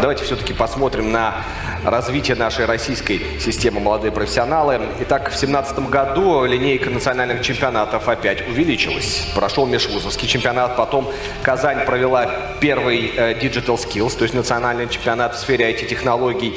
Давайте все-таки посмотрим на развитие нашей российской системы «Молодые профессионалы». Итак, в 2017 году линейка национальных чемпионатов опять увеличилась. Прошел межвузовский чемпионат, потом Казань провела первый э, Digital Skills, то есть национальный чемпионат в сфере IT-технологий.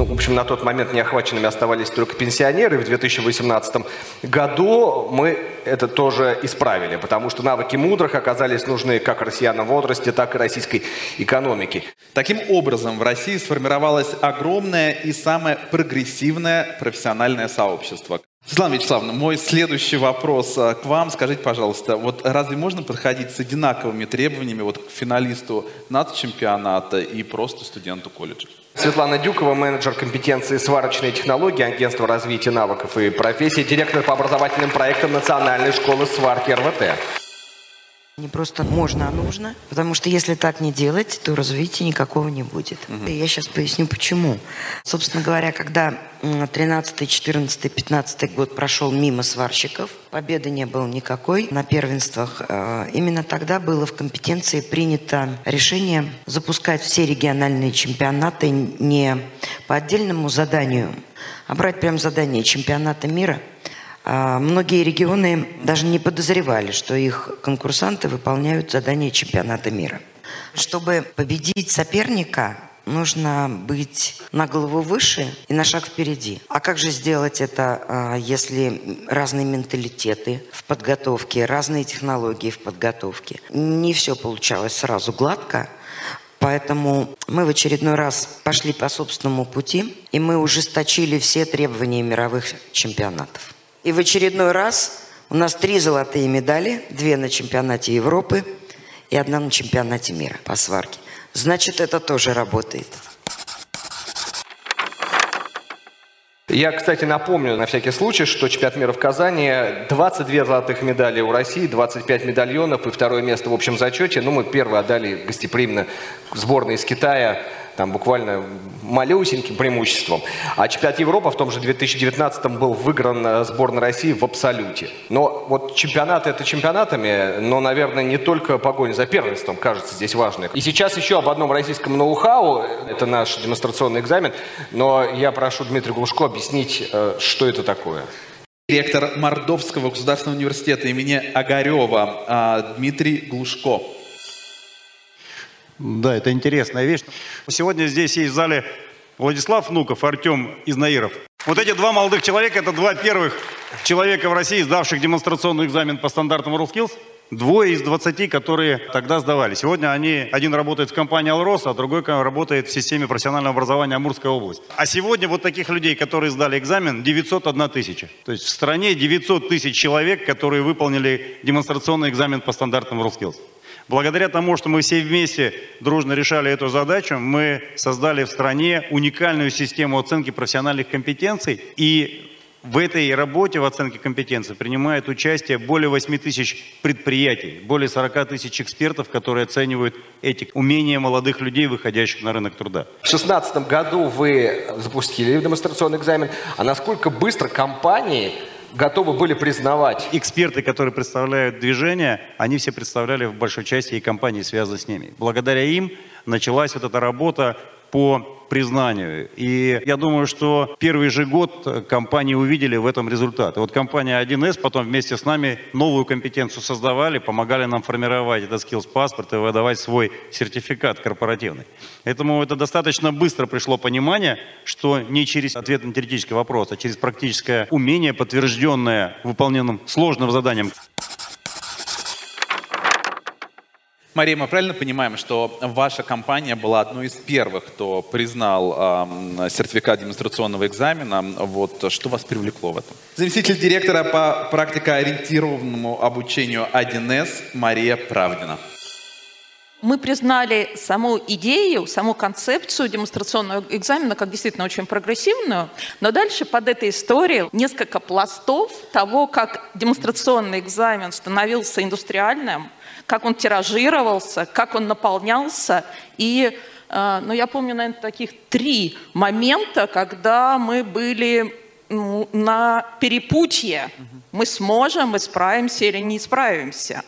Ну, в общем, на тот момент неохваченными оставались только пенсионеры. В 2018 году мы это тоже исправили, потому что навыки мудрых оказались нужны как россиянам в возрасте, так и российской экономике. Таким образом, в России сформировалось огромное и самое прогрессивное профессиональное сообщество. Светлана Вячеславовна, мой следующий вопрос а, к вам. Скажите, пожалуйста, вот разве можно подходить с одинаковыми требованиями вот к финалисту нацчемпионата и просто студенту колледжа? Светлана Дюкова, менеджер компетенции сварочные технологии, агентство развития навыков и профессий, директор по образовательным проектам Национальной школы сварки РВТ. Не просто можно, а нужно. Потому что если так не делать, то развития никакого не будет. Угу. И я сейчас поясню, почему. Собственно говоря, когда 13, 14, 15 год прошел мимо сварщиков, победы не было никакой на первенствах. Э, именно тогда было в компетенции принято решение запускать все региональные чемпионаты не по отдельному заданию, а брать прям задание чемпионата мира – многие регионы даже не подозревали, что их конкурсанты выполняют задания чемпионата мира. Чтобы победить соперника, нужно быть на голову выше и на шаг впереди. А как же сделать это, а, если разные менталитеты в подготовке, разные технологии в подготовке? Не все получалось сразу гладко, Поэтому мы в очередной раз пошли по собственному пути, и мы ужесточили все требования мировых чемпионатов. И в очередной раз у нас три золотые медали, две на чемпионате Европы и одна на чемпионате мира по сварке. Значит, это тоже работает. Я, кстати, напомню на всякий случай, что чемпионат мира в Казани 22 золотых медали у России, 25 медальонов и второе место в общем зачете. Ну, мы первые отдали гостеприимно сборной из Китая там буквально малюсеньким преимуществом. А чемпионат Европы в том же 2019 был выигран э, сборной России в абсолюте. Но вот чемпионаты это чемпионатами, но, наверное, не только погоня за первенством, кажется, здесь важной. И сейчас еще об одном российском ноу-хау, это наш демонстрационный экзамен, но я прошу Дмитрия Глушко объяснить, э, что это такое. Ректор Мордовского государственного университета имени Огарева а, Дмитрий Глушко. Да, это интересная вещь. Сегодня здесь есть в зале Владислав Внуков, Артем Изнаиров. Вот эти два молодых человека, это два первых человека в России, сдавших демонстрационный экзамен по стандартам WorldSkills. Двое из двадцати, которые тогда сдавали. Сегодня они, один работает в компании «Алрос», а другой работает в системе профессионального образования Амурская область. А сегодня вот таких людей, которые сдали экзамен, 901 тысяча. То есть в стране 900 тысяч человек, которые выполнили демонстрационный экзамен по стандартам WorldSkills. Благодаря тому, что мы все вместе дружно решали эту задачу, мы создали в стране уникальную систему оценки профессиональных компетенций. И в этой работе в оценке компетенций принимает участие более 8 тысяч предприятий, более 40 тысяч экспертов, которые оценивают эти умения молодых людей, выходящих на рынок труда. В 2016 году вы запустили демонстрационный экзамен. А насколько быстро компании готовы были признавать. Эксперты, которые представляют движение, они все представляли в большой части и компании, связанные с ними. Благодаря им началась вот эта работа по признанию. И я думаю, что первый же год компании увидели в этом результат. И вот компания 1С потом вместе с нами новую компетенцию создавали, помогали нам формировать этот skills паспорт и выдавать свой сертификат корпоративный. Поэтому это достаточно быстро пришло понимание, что не через ответ на теоретический вопрос, а через практическое умение, подтвержденное выполненным сложным заданием. Мария, мы правильно понимаем, что ваша компания была одной из первых, кто признал э, сертификат демонстрационного экзамена. Вот что вас привлекло в этом? Заместитель директора по практикоориентированному обучению 1С Мария Правдина. Мы признали саму идею, саму концепцию демонстрационного экзамена как действительно очень прогрессивную, но дальше под этой историей несколько пластов того, как демонстрационный экзамен становился индустриальным, как он тиражировался, как он наполнялся. И э, ну, я помню, наверное, таких три момента, когда мы были ну, на перепутье. Мы сможем, мы справимся или не справимся.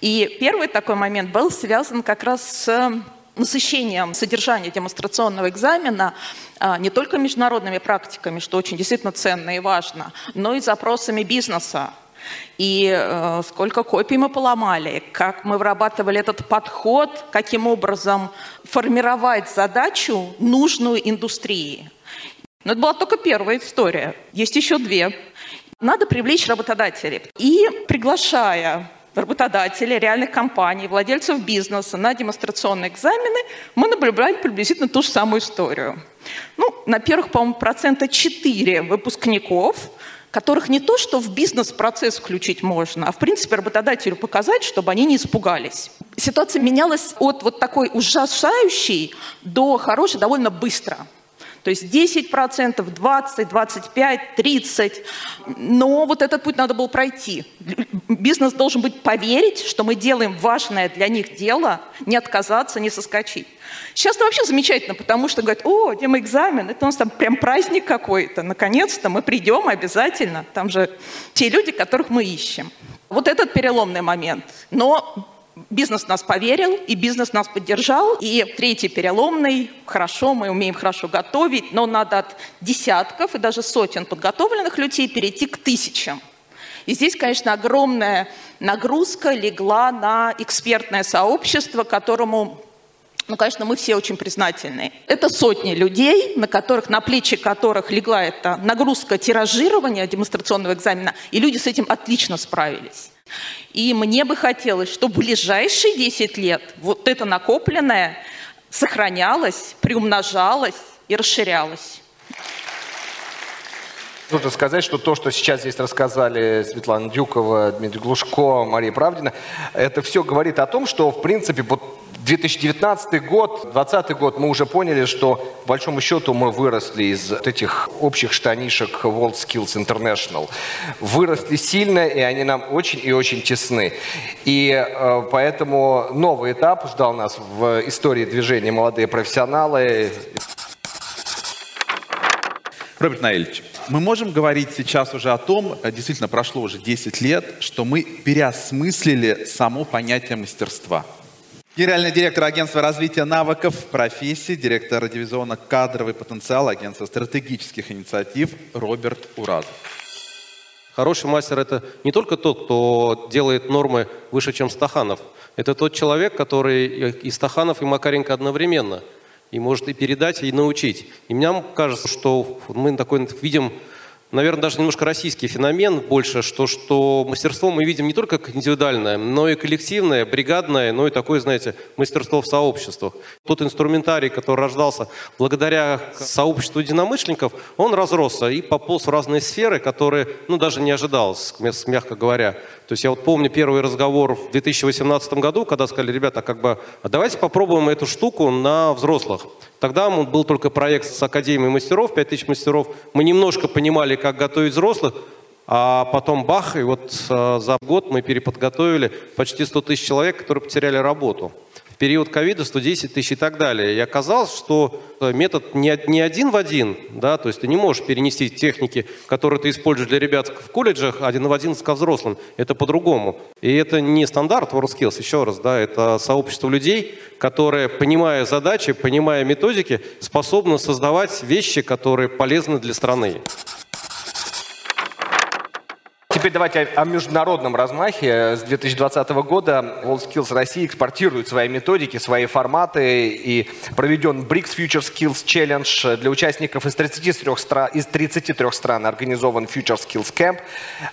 И первый такой момент был связан как раз с насыщением содержания демонстрационного экзамена а, не только международными практиками, что очень действительно ценно и важно, но и запросами бизнеса. И э, сколько копий мы поломали, как мы вырабатывали этот подход, каким образом формировать задачу нужную индустрии. Но это была только первая история. Есть еще две. Надо привлечь работодателей. И приглашая работодателей, реальных компаний, владельцев бизнеса на демонстрационные экзамены, мы наблюдаем приблизительно ту же самую историю. Ну, на первых, по-моему, процента 4 выпускников, которых не то, что в бизнес-процесс включить можно, а в принципе работодателю показать, чтобы они не испугались. Ситуация менялась от вот такой ужасающей до хорошей довольно быстро. То есть 10%, 20, 25, 30. Но вот этот путь надо было пройти. Бизнес должен быть поверить, что мы делаем важное для них дело, не отказаться, не соскочить. Сейчас это вообще замечательно, потому что говорят, о, демоэкзамен, это у нас там прям праздник какой-то. Наконец-то мы придем обязательно. Там же те люди, которых мы ищем. Вот этот переломный момент. Но Бизнес нас поверил, и бизнес нас поддержал. И третий переломный, хорошо, мы умеем хорошо готовить, но надо от десятков и даже сотен подготовленных людей перейти к тысячам. И здесь, конечно, огромная нагрузка легла на экспертное сообщество, которому ну, конечно, мы все очень признательны. Это сотни людей, на которых, на плечи которых легла эта нагрузка тиражирования демонстрационного экзамена, и люди с этим отлично справились. И мне бы хотелось, чтобы ближайшие 10 лет вот это накопленное сохранялось, приумножалось и расширялось. Нужно сказать, что то, что сейчас здесь рассказали Светлана Дюкова, Дмитрий Глушко, Мария Правдина, это все говорит о том, что, в принципе, вот 2019 год, 2020 год мы уже поняли, что, по большому счету, мы выросли из вот этих общих штанишек World Skills International. Выросли сильно, и они нам очень и очень тесны. И э, поэтому новый этап ждал нас в истории движения «Молодые профессионалы». Роберт Наильевич, мы можем говорить сейчас уже о том, э, действительно прошло уже 10 лет, что мы переосмыслили само понятие мастерства. Генеральный директор агентства развития навыков, профессий, директор дивизиона кадровый потенциал агентства стратегических инициатив Роберт Уразов. Хороший мастер – это не только тот, кто делает нормы выше, чем Стаханов. Это тот человек, который и Стаханов, и Макаренко одновременно – и может и передать, и научить. И мне кажется, что мы такой видим наверное, даже немножко российский феномен больше, что, что мастерство мы видим не только как индивидуальное, но и коллективное, бригадное, но и такое, знаете, мастерство в сообществах. Тот инструментарий, который рождался благодаря сообществу единомышленников, он разросся и пополз в разные сферы, которые, ну, даже не ожидалось, мягко говоря. То есть я вот помню первый разговор в 2018 году, когда сказали, ребята, как бы, а давайте попробуем эту штуку на взрослых. Тогда был только проект с Академией мастеров, 5000 мастеров. Мы немножко понимали, как готовить взрослых, а потом бах, и вот э, за год мы переподготовили почти 100 тысяч человек, которые потеряли работу период ковида 110 тысяч и так далее. И оказалось, что э, метод не, не один в один, да, то есть ты не можешь перенести техники, которые ты используешь для ребят в колледжах, один в один ко взрослым. Это по-другому. И это не стандарт WorldSkills, еще раз, да, это сообщество людей, которые, понимая задачи, понимая методики, способны создавать вещи, которые полезны для страны. Теперь давайте о, международном размахе. С 2020 года WorldSkills России экспортирует свои методики, свои форматы и проведен BRICS Future Skills Challenge для участников из 33, стран, из 33 стран организован Future Skills Camp.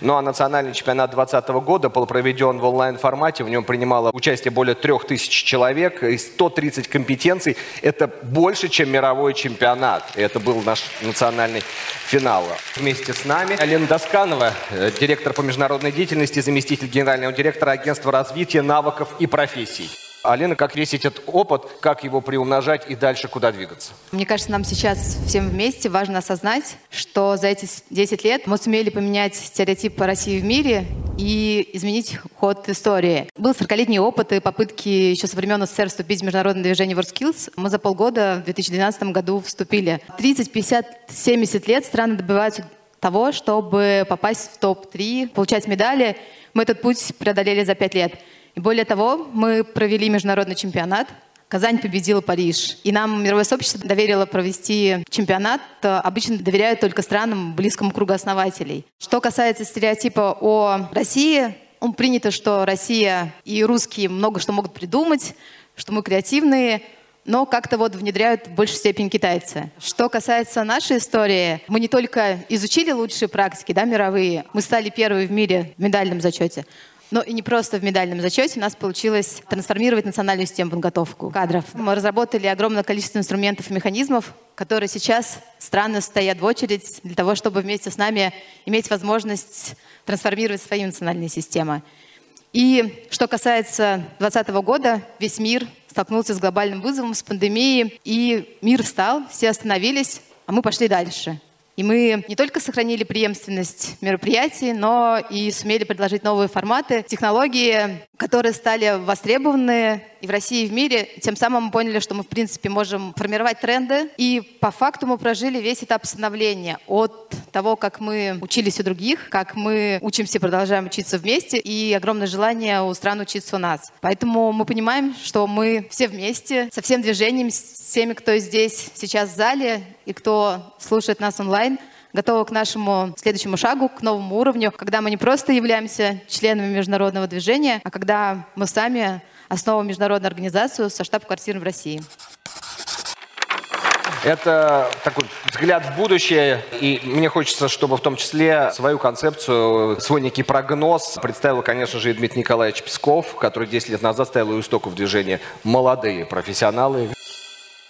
Ну а национальный чемпионат 2020 года был проведен в онлайн-формате. В нем принимало участие более 3000 человек и 130 компетенций. Это больше, чем мировой чемпионат. И это был наш национальный финал. Вместе с нами Алина Досканова, директор директор по международной деятельности, заместитель генерального директора агентства развития навыков и профессий. Алина, как весь этот опыт, как его приумножать и дальше куда двигаться? Мне кажется, нам сейчас всем вместе важно осознать, что за эти 10 лет мы сумели поменять стереотипы России в мире и изменить ход истории. Был 40-летний опыт и попытки еще со времен СССР вступить в международное движение WorldSkills. Мы за полгода в 2012 году вступили. 30, 50, 70 лет страны добиваются того, чтобы попасть в топ-3, получать медали. Мы этот путь преодолели за пять лет. И более того, мы провели международный чемпионат, Казань победила Париж. И нам мировое сообщество доверило провести чемпионат. Обычно доверяют только странам близкому кругу основателей. Что касается стереотипа о России, ну, принято, что Россия и русские много что могут придумать, что мы креативные, но как-то вот внедряют в большей степени китайцы. Что касается нашей истории, мы не только изучили лучшие практики, да, мировые, мы стали первыми в мире в медальном зачете, но и не просто в медальном зачете у нас получилось трансформировать национальную систему подготовку кадров. Мы разработали огромное количество инструментов и механизмов, которые сейчас страны стоят в очередь для того, чтобы вместе с нами иметь возможность трансформировать свои национальные системы. И что касается 2020 года, весь мир столкнулся с глобальным вызовом, с пандемией, и мир встал, все остановились, а мы пошли дальше. И мы не только сохранили преемственность мероприятий, но и сумели предложить новые форматы, технологии, которые стали востребованы и в России, и в мире. Тем самым мы поняли, что мы, в принципе, можем формировать тренды. И по факту мы прожили весь этап становления. От того, как мы учились у других, как мы учимся и продолжаем учиться вместе, и огромное желание у стран учиться у нас. Поэтому мы понимаем, что мы все вместе, со всем движением, с теми, кто здесь сейчас в зале и кто слушает нас онлайн, готовы к нашему следующему шагу, к новому уровню, когда мы не просто являемся членами международного движения, а когда мы сами основываем международную организацию со штаб-квартирой в России. Это такой взгляд в будущее, и мне хочется, чтобы в том числе свою концепцию, свой некий прогноз представил, конечно же, и Дмитрий Николаевич Песков, который 10 лет назад стоял у истоков движения «Молодые профессионалы».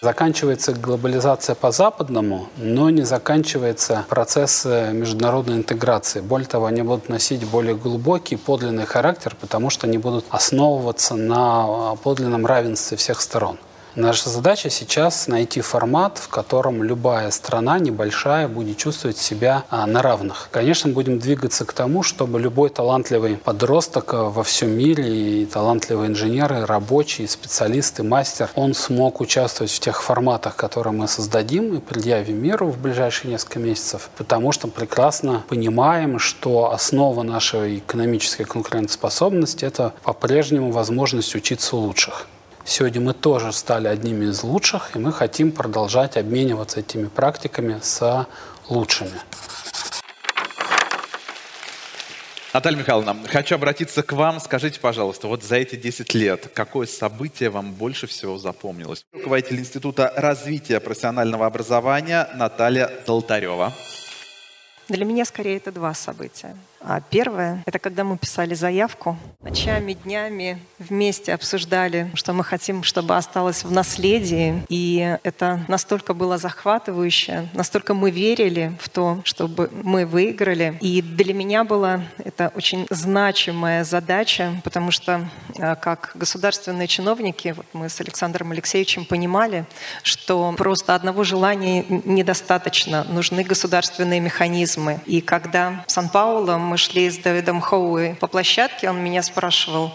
Заканчивается глобализация по-западному, но не заканчивается процесс международной интеграции. Более того, они будут носить более глубокий, подлинный характер, потому что они будут основываться на подлинном равенстве всех сторон. Наша задача сейчас найти формат, в котором любая страна, небольшая, будет чувствовать себя а, на равных. Конечно, будем двигаться к тому, чтобы любой талантливый подросток а, во всем мире, и талантливые инженеры, рабочие, специалисты, мастер, он смог участвовать в тех форматах, которые мы создадим и предъявим миру в ближайшие несколько месяцев, потому что прекрасно понимаем, что основа нашей экономической конкурентоспособности – это по-прежнему возможность учиться у лучших. Сегодня мы тоже стали одними из лучших, и мы хотим продолжать обмениваться этими практиками с лучшими. Наталья Михайловна, хочу обратиться к вам. Скажите, пожалуйста, вот за эти 10 лет, какое событие вам больше всего запомнилось? Руководитель Института развития профессионального образования Наталья Долтарева. Для меня скорее это два события. А первое — это когда мы писали заявку. Ночами, днями вместе обсуждали, что мы хотим, чтобы осталось в наследии. И это настолько было захватывающе, настолько мы верили в то, чтобы мы выиграли. И для меня была это очень значимая задача, потому что а, как государственные чиновники, вот мы с Александром Алексеевичем понимали, что просто одного желания недостаточно, нужны государственные механизмы. И когда в Сан-Пауло мы шли с Давидом Хоуи по площадке, он меня спрашивал,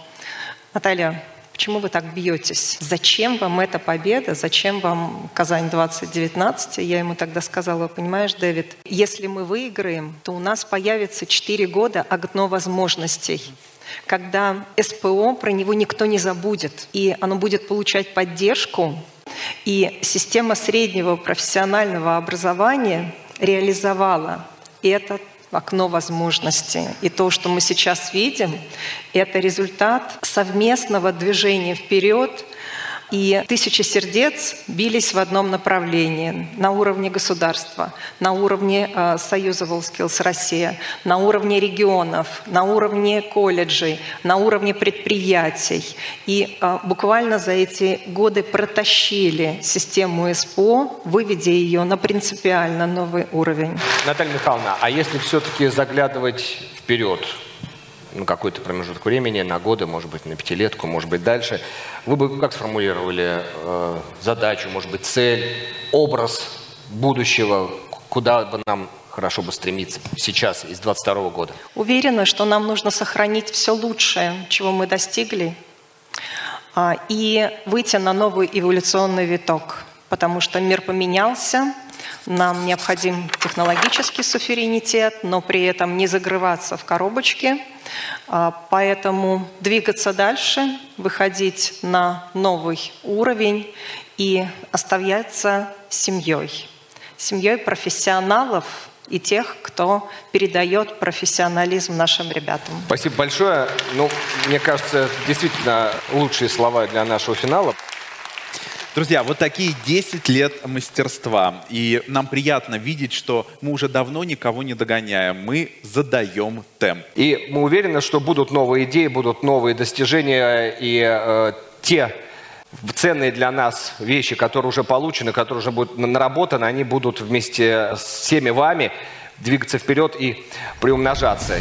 Наталья, почему вы так бьетесь? Зачем вам эта победа? Зачем вам Казань 2019? Я ему тогда сказала, понимаешь, Дэвид, если мы выиграем, то у нас появится 4 года окно возможностей когда СПО, про него никто не забудет, и оно будет получать поддержку, и система среднего профессионального образования реализовала этот окно возможностей. И то, что мы сейчас видим, это результат совместного движения вперед и тысячи сердец бились в одном направлении на уровне государства, на уровне э, Союза WorldSkills Россия, на уровне регионов, на уровне колледжей, на уровне предприятий. И э, буквально за эти годы протащили систему СПО, выведя ее на принципиально новый уровень. Наталья Михайловна, а если все-таки заглядывать вперед, на какой-то промежуток времени, на годы, может быть, на пятилетку, может быть, дальше. Вы бы как сформулировали э, задачу, может быть, цель, образ будущего, куда бы нам хорошо бы стремиться сейчас, из 22 года? Уверена, что нам нужно сохранить все лучшее, чего мы достигли, а, и выйти на новый эволюционный виток, потому что мир поменялся, нам необходим технологический суверенитет, но при этом не загрываться в коробочке – А, Поэтому двигаться дальше, выходить на новый уровень и оставаться семьей. Семьей профессионалов и тех, кто передает профессионализм нашим ребятам. Спасибо большое. Ну, мне кажется, действительно лучшие слова для нашего финала. Друзья, вот такие 10 лет мастерства. И нам приятно видеть, что мы уже давно никого не догоняем. Мы задаем темп. И мы уверены, что будут новые идеи, будут новые достижения, и э, те ценные для нас вещи, которые уже получены, которые уже будут наработаны, они будут вместе с всеми вами двигаться вперед и приумножаться.